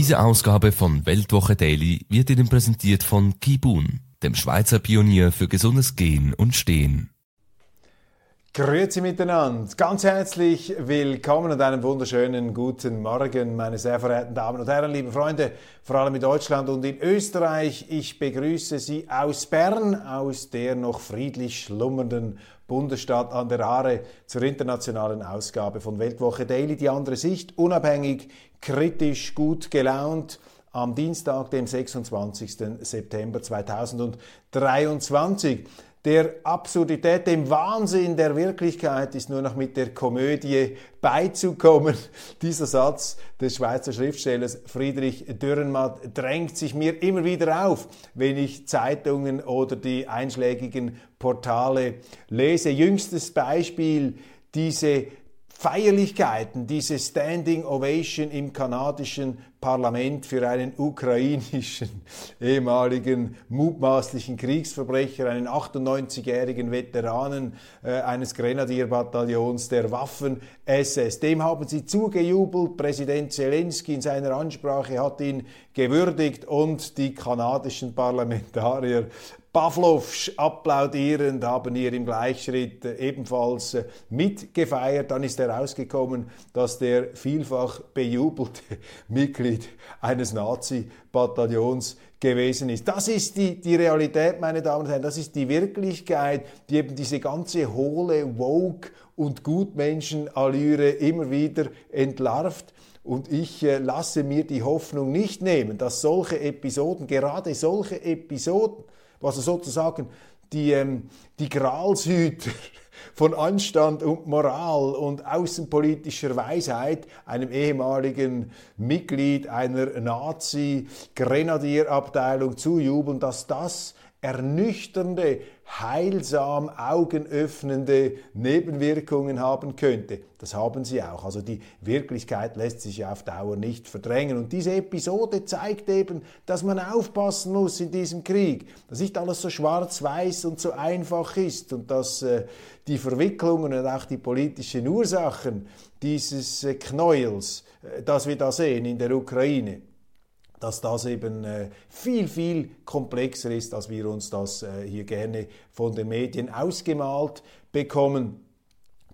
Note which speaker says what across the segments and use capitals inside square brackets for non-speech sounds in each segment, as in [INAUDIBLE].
Speaker 1: Diese Ausgabe von Weltwoche Daily wird Ihnen präsentiert von Kibun. dem Schweizer Pionier für gesundes Gehen und Stehen.
Speaker 2: Grüezi miteinander, ganz herzlich willkommen und einen wunderschönen guten Morgen, meine sehr verehrten Damen und Herren, liebe Freunde, vor allem in Deutschland und in Österreich. Ich begrüße Sie aus Bern, aus der noch friedlich schlummernden Bundesstadt an der Aare zur internationalen Ausgabe von Weltwoche Daily, die andere Sicht, unabhängig, kritisch, gut gelaunt am Dienstag, dem 26. September 2023. Der Absurdität, dem Wahnsinn der Wirklichkeit ist nur noch mit der Komödie beizukommen. [LAUGHS] Dieser Satz des Schweizer Schriftstellers Friedrich Dürrenmatt drängt sich mir immer wieder auf, wenn ich Zeitungen oder die einschlägigen Portale lese. Jüngstes Beispiel diese Feierlichkeiten, diese Standing Ovation im kanadischen Parlament für einen ukrainischen ehemaligen mutmaßlichen Kriegsverbrecher, einen 98-jährigen Veteranen äh, eines Grenadierbataillons der Waffen-SS. Dem haben sie zugejubelt. Präsident Zelensky in seiner Ansprache hat ihn gewürdigt und die kanadischen Parlamentarier Pavlovsch applaudierend, haben ihr im Gleichschritt äh, ebenfalls äh, mitgefeiert. Dann ist herausgekommen, dass der vielfach bejubelte Mitglied eines Nazi-Bataillons gewesen ist. Das ist die, die Realität, meine Damen und Herren, das ist die Wirklichkeit, die eben diese ganze hohle Woke- und Gutmenschenallüre immer wieder entlarvt. Und ich äh, lasse mir die Hoffnung nicht nehmen, dass solche Episoden, gerade solche Episoden, also sozusagen die, ähm, die Gralshüter von Anstand und Moral und außenpolitischer Weisheit einem ehemaligen Mitglied einer Nazi-Grenadierabteilung zujubeln, dass das ernüchternde, heilsam augenöffnende Nebenwirkungen haben könnte. Das haben sie auch. Also die Wirklichkeit lässt sich auf Dauer nicht verdrängen. Und diese Episode zeigt eben, dass man aufpassen muss in diesem Krieg, dass nicht alles so schwarz-weiß und so einfach ist und dass äh, die Verwicklungen und auch die politischen Ursachen dieses äh, Knäuels, äh, das wir da sehen in der Ukraine, dass das eben äh, viel, viel komplexer ist, als wir uns das äh, hier gerne von den Medien ausgemalt bekommen.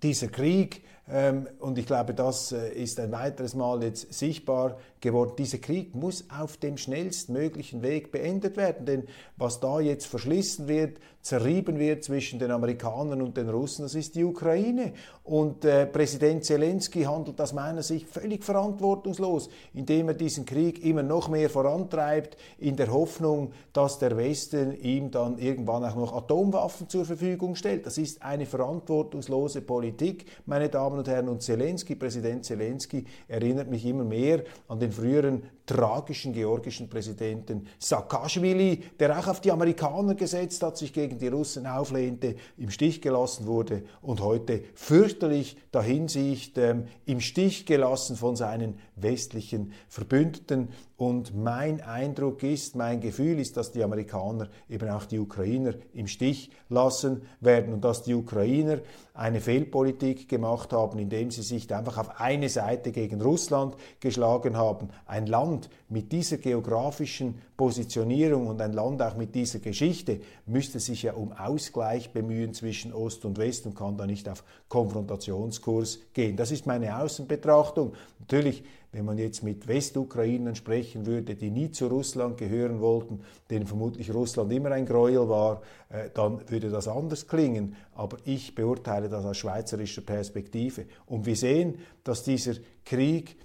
Speaker 2: Dieser Krieg, ähm, und ich glaube, das äh, ist ein weiteres Mal jetzt sichtbar geworden, dieser Krieg muss auf dem schnellstmöglichen Weg beendet werden, denn was da jetzt verschlissen wird, zerrieben wird zwischen den Amerikanern und den Russen, das ist die Ukraine. Und äh, Präsident Zelensky handelt aus meiner Sicht völlig verantwortungslos, indem er diesen Krieg immer noch mehr vorantreibt, in der Hoffnung, dass der Westen ihm dann irgendwann auch noch Atomwaffen zur Verfügung stellt. Das ist eine verantwortungslose Politik, meine Damen und Herren. Und Zelensky, Präsident Zelensky, erinnert mich immer mehr an den früheren tragischen georgischen Präsidenten Saakashvili, der auch auf die Amerikaner gesetzt hat, sich gegen die Russen auflehnte, im Stich gelassen wurde und heute fürchterlich dahinsicht, ähm, im Stich gelassen von seinen westlichen Verbündeten. Und mein Eindruck ist, mein Gefühl ist, dass die Amerikaner eben auch die Ukrainer im Stich lassen werden und dass die Ukrainer eine Fehlpolitik gemacht haben, indem sie sich einfach auf eine Seite gegen Russland geschlagen haben. Ein Land mit dieser geografischen Positionierung und ein Land auch mit dieser Geschichte müsste sich ja um Ausgleich bemühen zwischen Ost und West und kann da nicht auf Konfrontationskurs gehen. Das ist meine Außenbetrachtung. Natürlich wenn man jetzt mit Westukrainern sprechen würde, die nie zu Russland gehören wollten, denen vermutlich Russland immer ein Gräuel war, äh, dann würde das anders klingen. Aber ich beurteile das aus schweizerischer Perspektive. Und wir sehen, dass dieser Krieg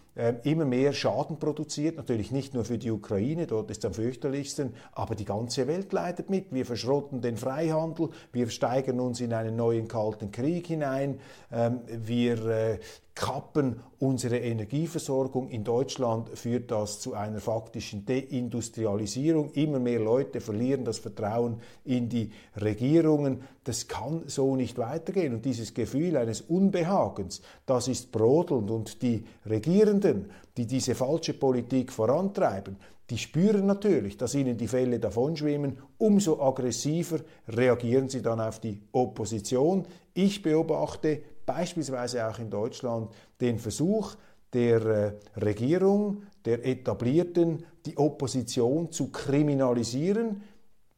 Speaker 2: immer mehr Schaden produziert, natürlich nicht nur für die Ukraine, dort ist es am fürchterlichsten, aber die ganze Welt leidet mit. Wir verschrotten den Freihandel, wir steigern uns in einen neuen kalten Krieg hinein, ähm, wir äh, kappen unsere Energieversorgung. In Deutschland führt das zu einer faktischen Deindustrialisierung. Immer mehr Leute verlieren das Vertrauen in die Regierungen. Das kann so nicht weitergehen. Und dieses Gefühl eines Unbehagens, das ist brodelnd. Und die Regierenden, die diese falsche Politik vorantreiben, die spüren natürlich, dass ihnen die Fälle davonschwimmen. Umso aggressiver reagieren sie dann auf die Opposition. Ich beobachte beispielsweise auch in Deutschland den Versuch der äh, Regierung, der Etablierten, die Opposition zu kriminalisieren,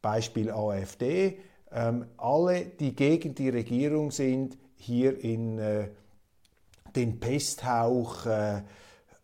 Speaker 2: Beispiel AfD, ähm, alle, die gegen die Regierung sind, hier in äh, den Pesthauch äh,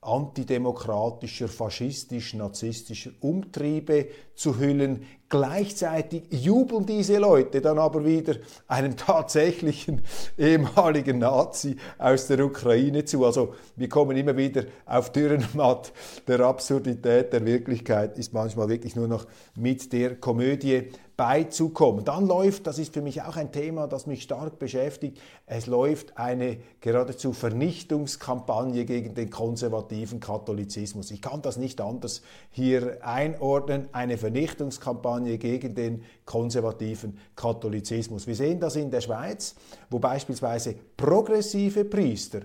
Speaker 2: antidemokratischer, faschistisch, narzisstischer Umtriebe zu hüllen. Gleichzeitig jubeln diese Leute dann aber wieder einem tatsächlichen ehemaligen Nazi aus der Ukraine zu. Also wir kommen immer wieder auf Dürrenmatt der Absurdität der Wirklichkeit, ist manchmal wirklich nur noch mit der Komödie beizukommen. Dann läuft, das ist für mich auch ein Thema, das mich stark beschäftigt, es läuft eine geradezu Vernichtungskampagne gegen den konservativen Katholizismus. Ich kann das nicht anders hier einordnen, eine Vernichtungskampagne gegen den konservativen Katholizismus. Wir sehen das in der Schweiz, wo beispielsweise progressive Priester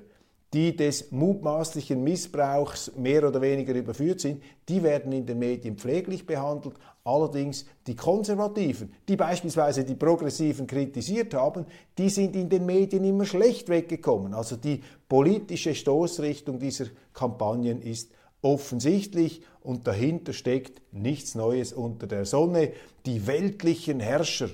Speaker 2: die des mutmaßlichen Missbrauchs mehr oder weniger überführt sind, die werden in den Medien pfleglich behandelt. Allerdings die Konservativen, die beispielsweise die Progressiven kritisiert haben, die sind in den Medien immer schlecht weggekommen. Also die politische Stoßrichtung dieser Kampagnen ist offensichtlich und dahinter steckt nichts Neues unter der Sonne. Die weltlichen Herrscher,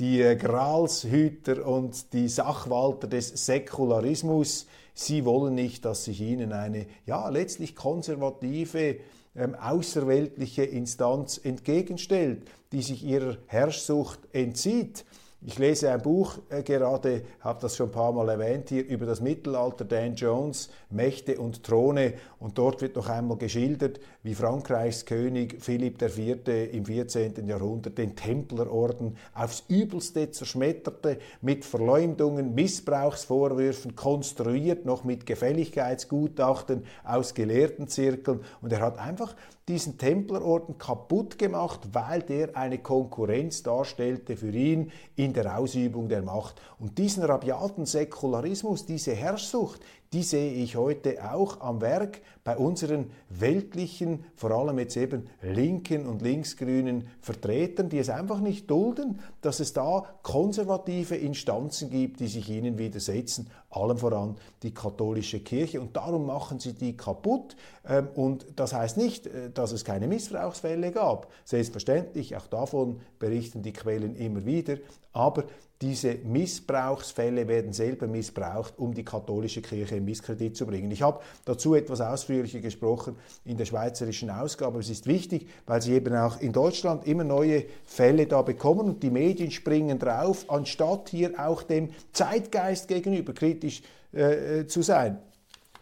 Speaker 2: die äh, Gralshüter und die Sachwalter des Säkularismus, Sie wollen nicht, dass sich ihnen eine ja letztlich konservative, ähm, außerweltliche Instanz entgegenstellt, die sich ihrer Herrschsucht entzieht. Ich lese ein Buch äh, gerade, habe das schon ein paar Mal erwähnt hier, über das Mittelalter, Dan Jones, Mächte und Throne. Und dort wird noch einmal geschildert, wie Frankreichs König Philipp IV. im 14. Jahrhundert den Templerorden aufs Übelste zerschmetterte, mit Verleumdungen, Missbrauchsvorwürfen, konstruiert noch mit Gefälligkeitsgutachten aus Gelehrtenzirkeln. Und er hat einfach diesen Templerorden kaputt gemacht, weil der eine Konkurrenz darstellte für ihn in der Ausübung der Macht. Und diesen rabiaten Säkularismus, diese Herrschsucht, die sehe ich heute auch am Werk bei unseren weltlichen, vor allem jetzt eben linken und linksgrünen Vertretern, die es einfach nicht dulden, dass es da konservative Instanzen gibt, die sich ihnen widersetzen, allem voran die katholische Kirche. Und darum machen sie die kaputt. Ähm, und das heißt nicht, äh, dass es keine Missbrauchsfälle gab. Selbstverständlich, auch davon berichten die Quellen immer wieder. Aber diese Missbrauchsfälle werden selber missbraucht, um die katholische Kirche in Misskredit zu bringen. Ich habe dazu etwas ausführlicher gesprochen in der schweizerischen Ausgabe. Es ist wichtig, weil Sie eben auch in Deutschland immer neue Fälle da bekommen und die Medien springen drauf, anstatt hier auch dem Zeitgeist gegenüber kritisch äh, äh zu sein.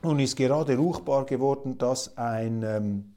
Speaker 2: Nun ist gerade ruchbar geworden, dass ein ähm,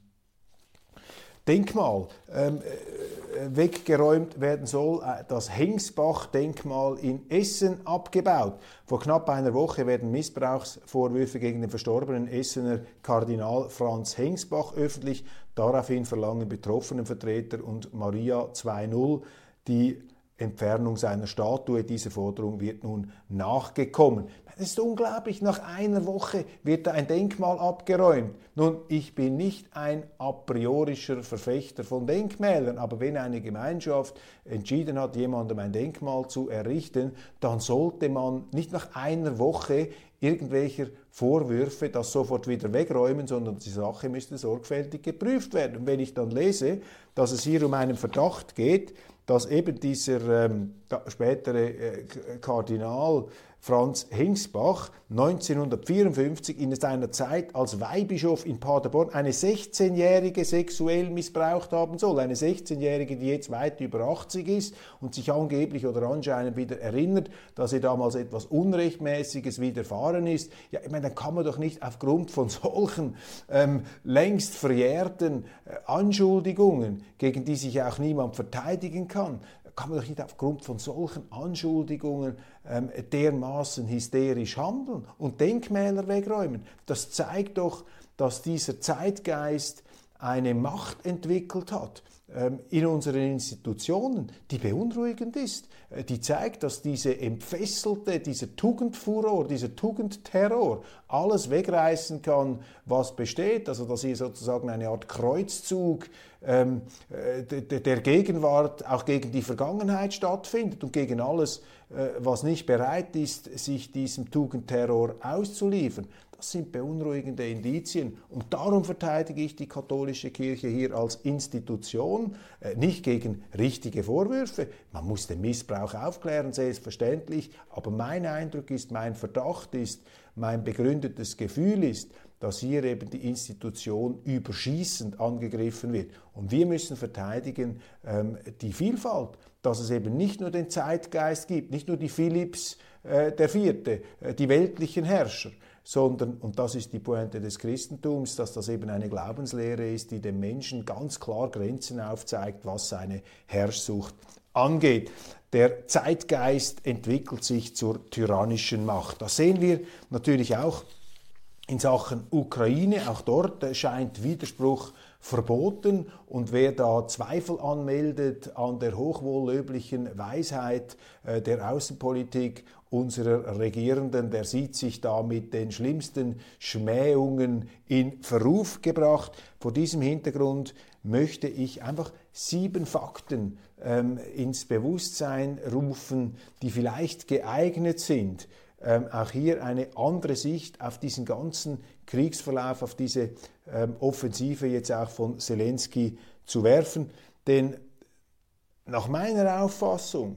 Speaker 2: Denkmal ähm, äh, weggeräumt werden soll, äh, das Hengsbach-Denkmal in Essen abgebaut. Vor knapp einer Woche werden Missbrauchsvorwürfe gegen den verstorbenen Essener Kardinal Franz Hengsbach öffentlich. Daraufhin verlangen Betroffenenvertreter und Maria 2.0 die Entfernung seiner Statue. Dieser Forderung wird nun nachgekommen. Es ist unglaublich, nach einer Woche wird da ein Denkmal abgeräumt. Nun, ich bin nicht ein a priorischer Verfechter von Denkmälern, aber wenn eine Gemeinschaft entschieden hat, jemandem ein Denkmal zu errichten, dann sollte man nicht nach einer Woche irgendwelcher Vorwürfe das sofort wieder wegräumen, sondern die Sache müsste sorgfältig geprüft werden. Und wenn ich dann lese, dass es hier um einen Verdacht geht, dass eben dieser ähm, spätere äh, Kardinal Franz Hingsbach 1954 in seiner Zeit als Weihbischof in Paderborn eine 16-Jährige sexuell missbraucht haben soll. Eine 16-Jährige, die jetzt weit über 80 ist und sich angeblich oder anscheinend wieder erinnert, dass ihr damals etwas Unrechtmäßiges widerfahren ist, ja, ich meine, dann kann man doch nicht aufgrund von solchen ähm, längst verjährten äh, Anschuldigungen, gegen die sich auch niemand verteidigen kann, kann man doch nicht aufgrund von solchen Anschuldigungen ähm, dermaßen hysterisch handeln und Denkmäler wegräumen. Das zeigt doch, dass dieser Zeitgeist eine Macht entwickelt hat in unseren Institutionen, die beunruhigend ist, äh, die zeigt, dass diese entfesselte, dieser Tugendfuror, dieser Tugendterror alles wegreißen kann, was besteht. Also dass hier sozusagen eine Art Kreuzzug ähm, äh, der Gegenwart auch gegen die Vergangenheit stattfindet und gegen alles, äh, was nicht bereit ist, sich diesem Tugendterror auszuliefern. Das sind beunruhigende Indizien. Und darum verteidige ich die katholische Kirche hier als Institution, äh, nicht gegen richtige Vorwürfe. Man muss den Missbrauch aufklären, selbstverständlich. Aber mein Eindruck ist, mein Verdacht ist, mein begründetes Gefühl ist, dass hier eben die Institution überschießend angegriffen wird. Und wir müssen verteidigen ähm, die Vielfalt, dass es eben nicht nur den Zeitgeist gibt, nicht nur die Philipps äh, der Vierte, äh, die weltlichen Herrscher, sondern, und das ist die Pointe des Christentums, dass das eben eine Glaubenslehre ist, die dem Menschen ganz klar Grenzen aufzeigt, was seine Herrschsucht angeht. Der Zeitgeist entwickelt sich zur tyrannischen Macht. Das sehen wir natürlich auch in Sachen Ukraine. Auch dort scheint Widerspruch verboten und wer da Zweifel anmeldet an der hochwohllöblichen Weisheit äh, der Außenpolitik unserer Regierenden, der sieht sich da mit den schlimmsten Schmähungen in Verruf gebracht. Vor diesem Hintergrund möchte ich einfach sieben Fakten ähm, ins Bewusstsein rufen, die vielleicht geeignet sind, ähm, auch hier eine andere Sicht auf diesen ganzen Kriegsverlauf, auf diese ähm, Offensive jetzt auch von Zelensky zu werfen. Denn nach meiner Auffassung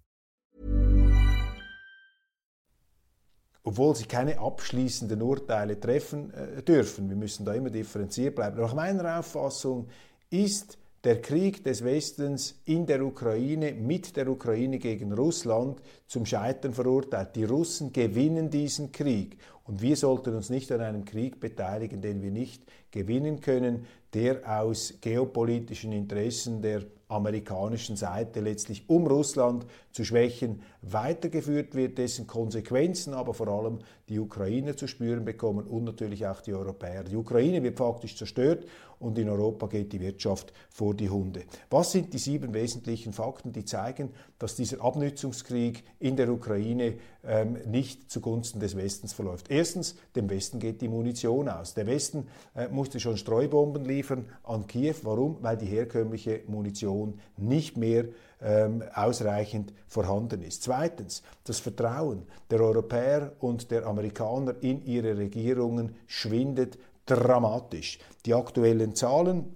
Speaker 2: Obwohl sie keine abschließenden Urteile treffen äh, dürfen. Wir müssen da immer differenziert bleiben. Nach meiner Auffassung ist der Krieg des Westens in der Ukraine mit der Ukraine gegen Russland zum Scheitern verurteilt. Die Russen gewinnen diesen Krieg und wir sollten uns nicht an einem Krieg beteiligen, den wir nicht gewinnen können, der aus geopolitischen Interessen der amerikanischen Seite letztlich um Russland zu schwächen weitergeführt wird, dessen Konsequenzen aber vor allem die Ukrainer zu spüren bekommen und natürlich auch die Europäer. Die Ukraine wird faktisch zerstört und in Europa geht die Wirtschaft vor die Hunde. Was sind die sieben wesentlichen Fakten, die zeigen, dass dieser Abnützungskrieg in der Ukraine ähm, nicht zugunsten des Westens verläuft? Erstens, dem Westen geht die Munition aus. Der Westen äh, musste schon Streubomben liefern an Kiew. Warum? Weil die herkömmliche Munition nicht mehr ähm, ausreichend vorhanden ist. Zweitens, das Vertrauen der Europäer und der Amerikaner in ihre Regierungen schwindet dramatisch. Die aktuellen Zahlen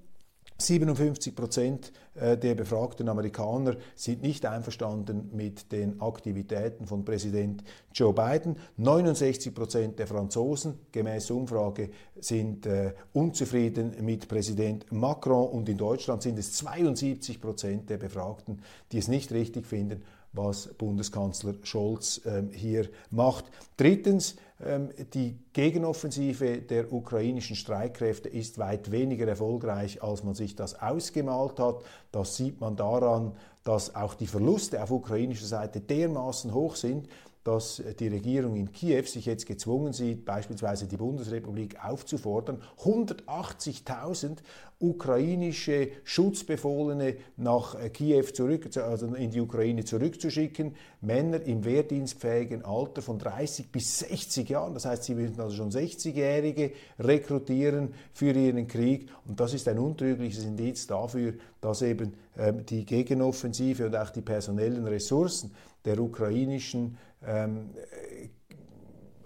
Speaker 2: 57 Prozent äh, der befragten Amerikaner sind nicht einverstanden mit den Aktivitäten von Präsident Joe Biden. 69 Prozent der Franzosen gemäß Umfrage sind äh, unzufrieden mit Präsident Macron und in Deutschland sind es 72 Prozent der Befragten, die es nicht richtig finden, was Bundeskanzler Scholz ähm, hier macht. Drittens, die Gegenoffensive der ukrainischen Streitkräfte ist weit weniger erfolgreich, als man sich das ausgemalt hat. Das sieht man daran, dass auch die Verluste auf ukrainischer Seite dermaßen hoch sind, dass die Regierung in Kiew sich jetzt gezwungen sieht, beispielsweise die Bundesrepublik aufzufordern, 180.000 ukrainische Schutzbefohlene nach Kiew zurück, also in die Ukraine zurückzuschicken. Männer im wehrdienstfähigen Alter von 30 bis 60 Jahren. Das heißt, sie müssen also schon 60-Jährige rekrutieren für ihren Krieg. Und das ist ein untrügliches Indiz dafür, dass eben ähm, die Gegenoffensive und auch die personellen Ressourcen der ukrainischen ähm,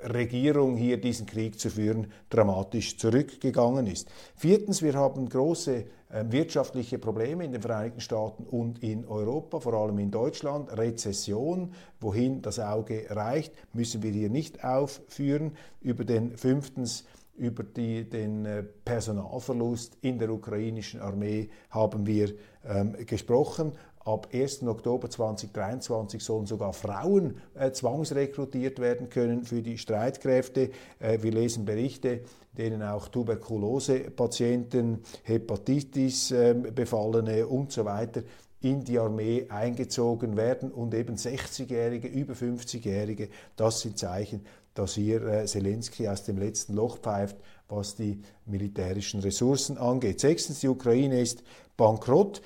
Speaker 2: Regierung hier diesen Krieg zu führen, dramatisch zurückgegangen ist. Viertens, wir haben große äh, wirtschaftliche Probleme in den Vereinigten Staaten und in Europa, vor allem in Deutschland. Rezession, wohin das Auge reicht, müssen wir hier nicht aufführen. Über den fünftens über die, den äh, Personalverlust in der ukrainischen Armee haben wir ähm, gesprochen. Ab 1. Oktober 2023 sollen sogar Frauen äh, zwangsrekrutiert werden können für die Streitkräfte. Äh, wir lesen Berichte, denen auch Tuberkulosepatienten, Hepatitis-Befallene ähm, und so weiter in die Armee eingezogen werden und eben 60-Jährige, über 50-Jährige, das sind Zeichen, dass hier äh, Zelensky aus dem letzten Loch pfeift, was die militärischen Ressourcen angeht. Sechstens, die Ukraine ist bankrott.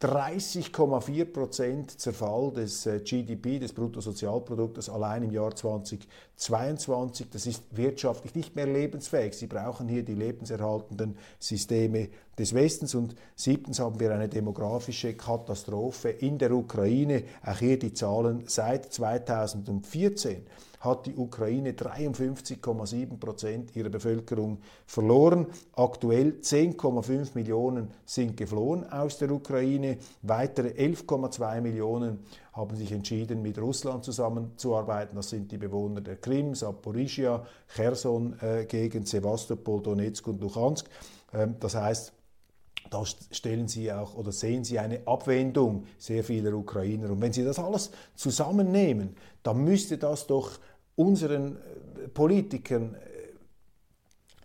Speaker 2: 30,4 Prozent Zerfall des äh, GDP, des Bruttosozialproduktes allein im Jahr 2022. Das ist wirtschaftlich nicht mehr lebensfähig. Sie brauchen hier die lebenserhaltenden Systeme des Westens. Und siebtens haben wir eine demografische Katastrophe in der Ukraine. Auch hier die Zahlen seit 2014 hat die Ukraine 53,7 Prozent ihrer Bevölkerung verloren. Aktuell 10,5 Millionen sind geflohen aus der Ukraine. Weitere 11,2 Millionen haben sich entschieden, mit Russland zusammenzuarbeiten. Das sind die Bewohner der Krim, Saporizhia, Cherson-Gegend, äh, Sevastopol, Donetsk und Luhansk. Ähm, das heißt, da stellen Sie auch oder sehen Sie eine Abwendung sehr vieler Ukrainer. Und wenn Sie das alles zusammennehmen, dann müsste das doch unseren äh, Politikern äh,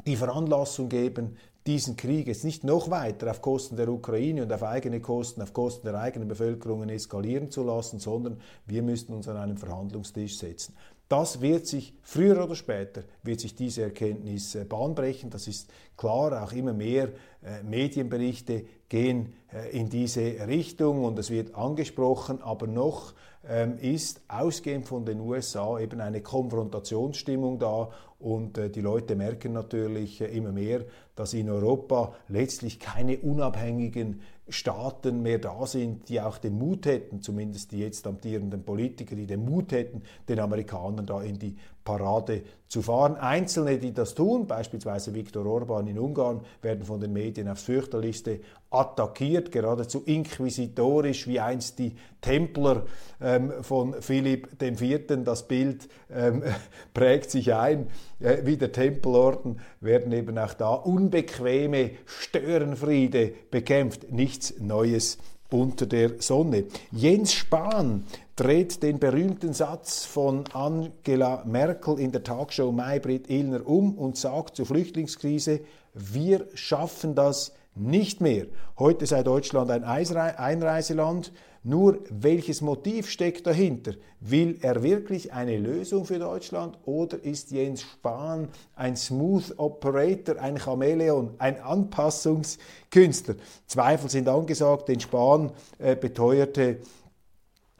Speaker 2: die Veranlassung geben, diesen Krieg jetzt nicht noch weiter auf Kosten der Ukraine und auf eigene Kosten, auf Kosten der eigenen Bevölkerungen eskalieren zu lassen, sondern wir müssten uns an einen Verhandlungstisch setzen. Das wird sich früher oder später wird sich diese Erkenntnis äh, bahnbrechen. Das ist klar. Auch immer mehr äh, Medienberichte gehen äh, in diese Richtung und es wird angesprochen. Aber noch ähm, ist ausgehend von den USA eben eine Konfrontationsstimmung da und die Leute merken natürlich immer mehr, dass in Europa letztlich keine unabhängigen Staaten mehr da sind, die auch den Mut hätten, zumindest die jetzt amtierenden Politiker, die den Mut hätten, den Amerikanern da in die Parade zu fahren. Einzelne, die das tun, beispielsweise Viktor Orban in Ungarn, werden von den Medien aufs fürchterlichste attackiert, geradezu inquisitorisch, wie einst die Templer ähm, von Philipp IV. Das Bild ähm, [LAUGHS] prägt sich ein. Äh, wie der Tempelorden werden eben auch da unbequeme Störenfriede bekämpft. Nichts Neues unter der Sonne. Jens Spahn dreht den berühmten Satz von Angela Merkel in der Talkshow Maybrit Illner um und sagt zur Flüchtlingskrise, wir schaffen das nicht mehr. Heute sei Deutschland ein Einreiseland. Nur welches Motiv steckt dahinter? Will er wirklich eine Lösung für Deutschland oder ist Jens Spahn ein Smooth Operator, ein Chamäleon, ein Anpassungskünstler? Zweifel sind angesagt, denn Spahn äh, beteuerte,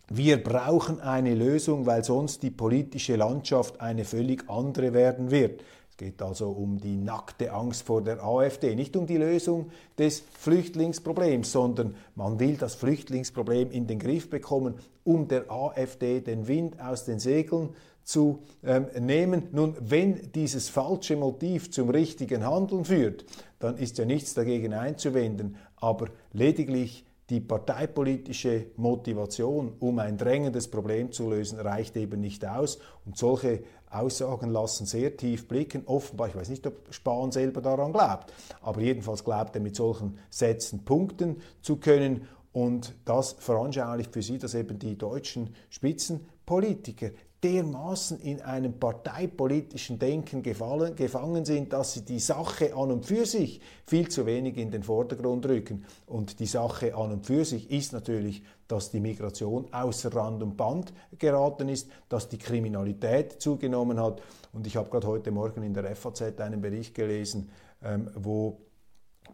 Speaker 2: wir brauchen eine Lösung, weil sonst die politische Landschaft eine völlig andere werden wird. Es geht also um die nackte Angst vor der AfD, nicht um die Lösung des Flüchtlingsproblems, sondern man will das Flüchtlingsproblem in den Griff bekommen, um der AfD den Wind aus den Segeln zu ähm, nehmen. Nun, wenn dieses falsche Motiv zum richtigen Handeln führt, dann ist ja nichts dagegen einzuwenden, aber lediglich die parteipolitische Motivation, um ein drängendes Problem zu lösen, reicht eben nicht aus. Und solche Aussagen lassen sehr tief blicken. Offenbar, ich weiß nicht, ob Spahn selber daran glaubt, aber jedenfalls glaubt er mit solchen Sätzen punkten zu können. Und das veranschaulicht für Sie, dass eben die deutschen Spitzenpolitiker dermaßen in einem parteipolitischen Denken gefallen, gefangen sind, dass sie die Sache an und für sich viel zu wenig in den Vordergrund rücken. Und die Sache an und für sich ist natürlich, dass die Migration außer Rand und Band geraten ist, dass die Kriminalität zugenommen hat. Und ich habe gerade heute Morgen in der FAZ einen Bericht gelesen, ähm, wo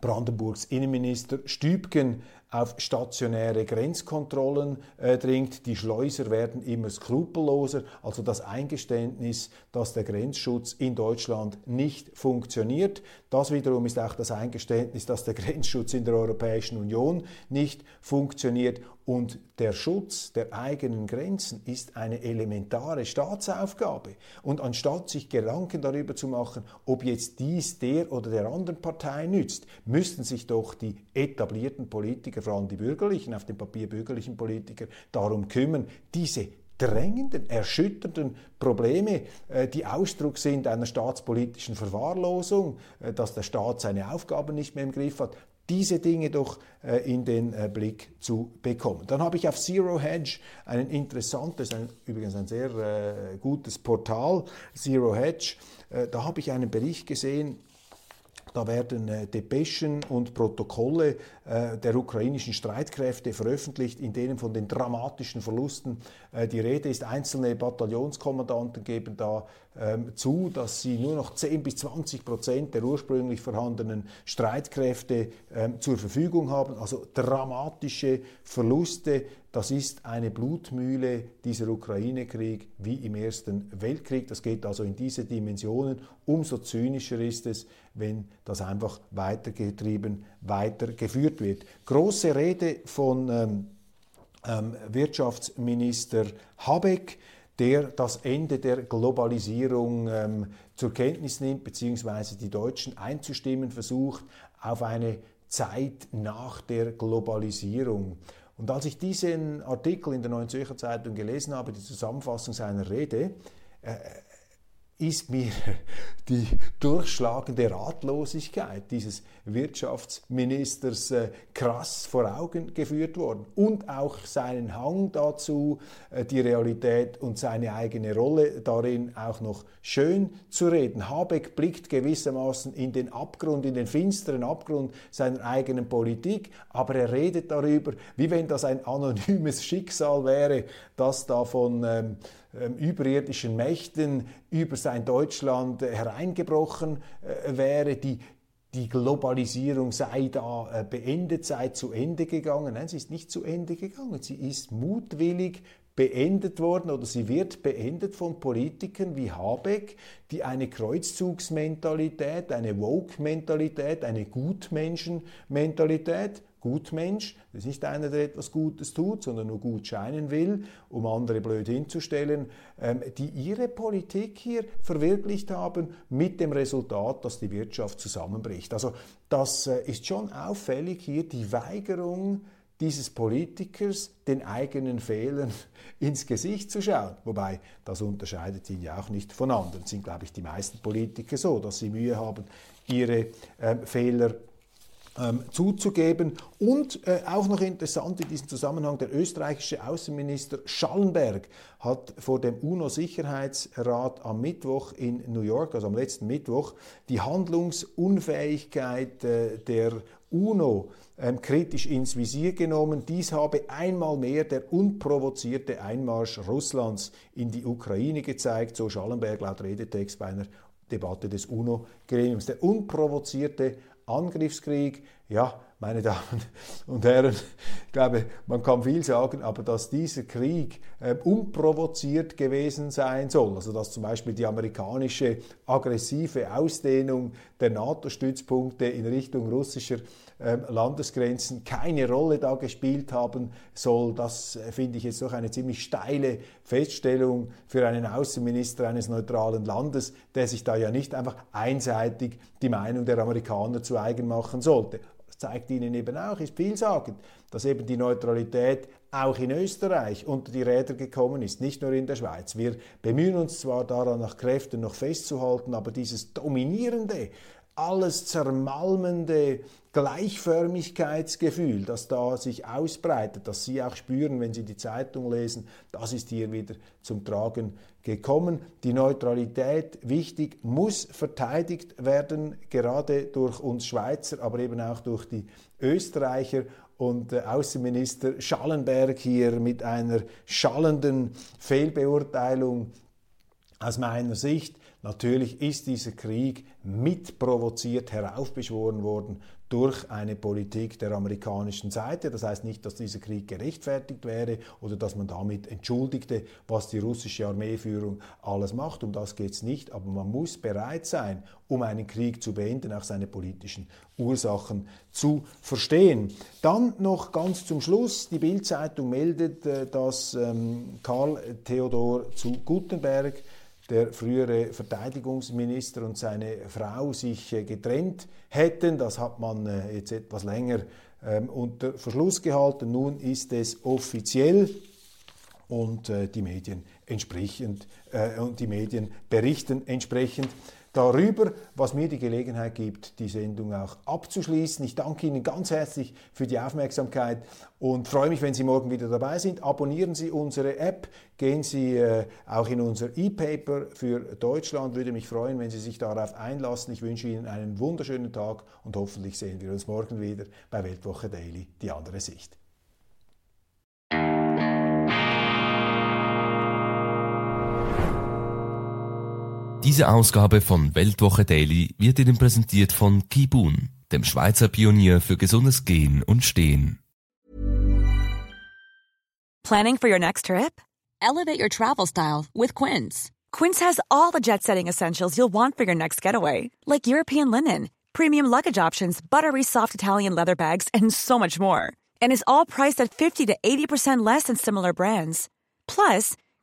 Speaker 2: Brandenburgs Innenminister Stübgen auf stationäre Grenzkontrollen äh, dringt. Die Schleuser werden immer skrupelloser. Also das Eingeständnis, dass der Grenzschutz in Deutschland nicht funktioniert. Das wiederum ist auch das Eingeständnis, dass der Grenzschutz in der Europäischen Union nicht funktioniert. Und der Schutz der eigenen Grenzen ist eine elementare Staatsaufgabe. Und anstatt sich Gedanken darüber zu machen, ob jetzt dies der oder der anderen Partei nützt, müssten sich doch die etablierten Politiker, vor allem die bürgerlichen, auf dem Papier bürgerlichen Politiker, darum kümmern, diese drängenden, erschütternden Probleme, äh, die Ausdruck sind einer staatspolitischen Verwahrlosung, äh, dass der Staat seine Aufgaben nicht mehr im Griff hat, diese Dinge doch äh, in den Blick zu bekommen. Dann habe ich auf Zero Hedge ein interessantes, ein, übrigens ein sehr gutes Portal, Zero Hedge. Da habe ich einen Bericht gesehen, da werden äh, Depeschen und Protokolle äh, der ukrainischen Streitkräfte veröffentlicht, in denen von den dramatischen Verlusten äh, die Rede ist. Einzelne Bataillonskommandanten geben da ähm, zu, dass sie nur noch 10 bis 20 Prozent der ursprünglich vorhandenen Streitkräfte ähm, zur Verfügung haben. Also dramatische Verluste. Das ist eine Blutmühle, dieser Ukraine-Krieg, wie im Ersten Weltkrieg. Das geht also in diese Dimensionen. Umso zynischer ist es, wenn das einfach weitergetrieben, weitergeführt wird. Große Rede von ähm, ähm, Wirtschaftsminister Habeck der das Ende der Globalisierung ähm, zur Kenntnis nimmt, beziehungsweise die Deutschen einzustimmen versucht auf eine Zeit nach der Globalisierung. Und als ich diesen Artikel in der Neuen Zürcher Zeitung gelesen habe, die Zusammenfassung seiner Rede, äh, ist mir [LAUGHS] die durchschlagende Ratlosigkeit dieses Wirtschaftsministers äh, krass vor Augen geführt worden und auch seinen Hang dazu, äh, die Realität und seine eigene Rolle darin auch noch schön zu reden. Habeck blickt gewissermaßen in den Abgrund, in den finsteren Abgrund seiner eigenen Politik, aber er redet darüber, wie wenn das ein anonymes Schicksal wäre, das da von ähm, überirdischen Mächten über sein Deutschland äh, hereingebrochen äh, wäre, die, die Globalisierung sei da äh, beendet, sei zu Ende gegangen. Nein, sie ist nicht zu Ende gegangen. Sie ist mutwillig beendet worden oder sie wird beendet von Politikern wie Habeck, die eine Kreuzzugsmentalität, eine Woke-Mentalität, eine Gutmenschen-Mentalität Gutmensch, das ist nicht einer, der etwas Gutes tut, sondern nur gut scheinen will, um andere blöd hinzustellen, ähm, die ihre Politik hier verwirklicht haben mit dem Resultat, dass die Wirtschaft zusammenbricht. Also das äh, ist schon auffällig hier die Weigerung dieses Politikers, den eigenen Fehlern [LAUGHS] ins Gesicht zu schauen. Wobei, das unterscheidet ihn ja auch nicht von anderen. Sind, glaube ich, die meisten Politiker so, dass sie Mühe haben, ihre äh, Fehler ähm, zuzugeben. Und äh, auch noch interessant in diesem Zusammenhang, der österreichische Außenminister Schallenberg hat vor dem UNO-Sicherheitsrat am Mittwoch in New York, also am letzten Mittwoch, die Handlungsunfähigkeit äh, der UNO kritisch ins Visier genommen. Dies habe einmal mehr der unprovozierte Einmarsch Russlands in die Ukraine gezeigt, so Schallenberg laut Redetext bei einer Debatte des UNO-Gremiums. Der unprovozierte Angriffskrieg, ja, meine Damen und Herren, ich glaube, man kann viel sagen, aber dass dieser Krieg äh, unprovoziert gewesen sein soll, also dass zum Beispiel die amerikanische aggressive Ausdehnung der NATO-Stützpunkte in Richtung russischer äh, Landesgrenzen keine Rolle da gespielt haben soll, das äh, finde ich jetzt doch eine ziemlich steile Feststellung für einen Außenminister eines neutralen Landes, der sich da ja nicht einfach einseitig die Meinung der Amerikaner zu eigen machen sollte zeigt Ihnen eben auch, ist vielsagend, dass eben die Neutralität auch in Österreich unter die Räder gekommen ist, nicht nur in der Schweiz. Wir bemühen uns zwar daran, nach Kräften noch festzuhalten, aber dieses dominierende, alles zermalmende Gleichförmigkeitsgefühl, das da sich ausbreitet, das Sie auch spüren, wenn Sie die Zeitung lesen, das ist hier wieder zum Tragen gekommen. Die Neutralität, wichtig, muss verteidigt werden, gerade durch uns Schweizer, aber eben auch durch die Österreicher und äh, Außenminister Schallenberg hier mit einer schallenden Fehlbeurteilung aus meiner Sicht. Natürlich ist dieser Krieg mitprovoziert heraufbeschworen worden durch eine Politik der amerikanischen Seite. Das heißt nicht, dass dieser Krieg gerechtfertigt wäre oder dass man damit entschuldigte, was die russische Armeeführung alles macht. Um das geht es nicht. Aber man muss bereit sein, um einen Krieg zu beenden, auch seine politischen Ursachen zu verstehen. Dann noch ganz zum Schluss. Die Bild-Zeitung meldet, äh, dass ähm, Karl Theodor zu Gutenberg der frühere Verteidigungsminister und seine Frau sich äh, getrennt hätten. Das hat man äh, jetzt etwas länger ähm, unter Verschluss gehalten. Nun ist es offiziell und äh, die Medien entsprechend und die Medien berichten entsprechend darüber, was mir die Gelegenheit gibt, die Sendung auch abzuschließen. Ich danke Ihnen ganz herzlich für die Aufmerksamkeit und freue mich, wenn Sie morgen wieder dabei sind. Abonnieren Sie unsere App, gehen Sie äh, auch in unser E-Paper für Deutschland. Würde mich freuen, wenn Sie sich darauf einlassen. Ich wünsche Ihnen einen wunderschönen Tag und hoffentlich sehen wir uns morgen wieder bei Weltwoche Daily, die andere Sicht.
Speaker 1: Diese Ausgabe von Weltwoche Daily wird Ihnen präsentiert von Kibun, dem Schweizer Pionier für gesundes Gehen und Stehen.
Speaker 3: Planning for your next trip?
Speaker 4: Elevate your travel style with Quince.
Speaker 3: Quince has all the jet-setting essentials you'll want for your next getaway, like European linen, premium luggage options, buttery soft Italian leather bags, and so much more. And is all priced at 50 to 80% less than similar brands. Plus,